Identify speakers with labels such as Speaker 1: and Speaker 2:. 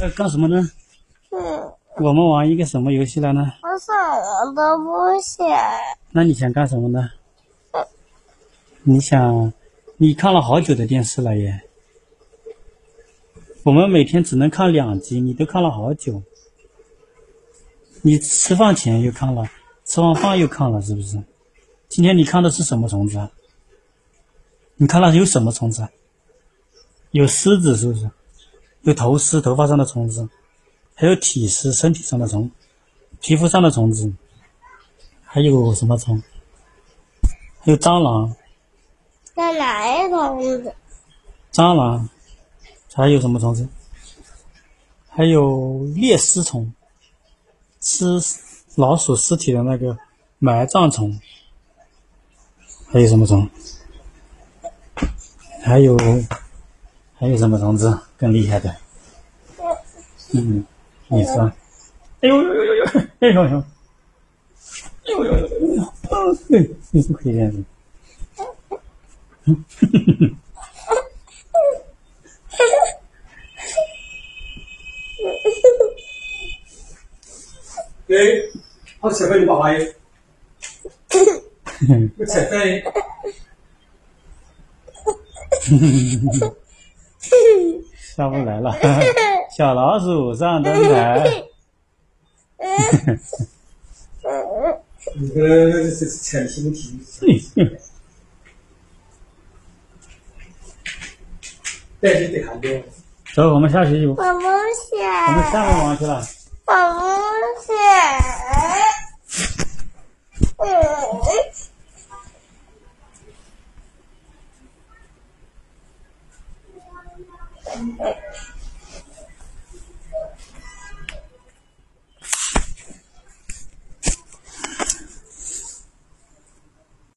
Speaker 1: 呃干什么呢？
Speaker 2: 嗯，
Speaker 1: 我们玩一个什么游戏了呢？
Speaker 2: 我什么都不想。
Speaker 1: 那你想干什么呢？你想，你看了好久的电视了耶。我们每天只能看两集，你都看了好久。你吃饭前又看了，吃完饭又看了，是不是？今天你看的是什么虫子啊？你看了有什么虫子啊？有虱子是不是？有头虱，头发上的虫子，还有体虱，身体上的虫，皮肤上的虫子，还有什么虫？还有蟑螂，
Speaker 2: 在哪一种子？
Speaker 1: 蟑螂，还有什么虫子？还有猎尸虫，吃老鼠尸体的那个埋葬虫。还有什么虫？还有还有什么虫子更厉害的？嗯，你说？哎呦呦呦呦呦！哎呦呦！哎呦呦呦呦呦！啊，对，你不可以这样子。
Speaker 3: 对，好吃饭你爸爸耶，我吃饭。
Speaker 1: 下不来了，小老鼠上灯台。
Speaker 3: 你个这是前提问题。对对对，看的。
Speaker 1: 走，我们下去，我
Speaker 2: 我
Speaker 1: 们
Speaker 2: 想。
Speaker 1: 下面玩去了。
Speaker 2: 我不想。and X.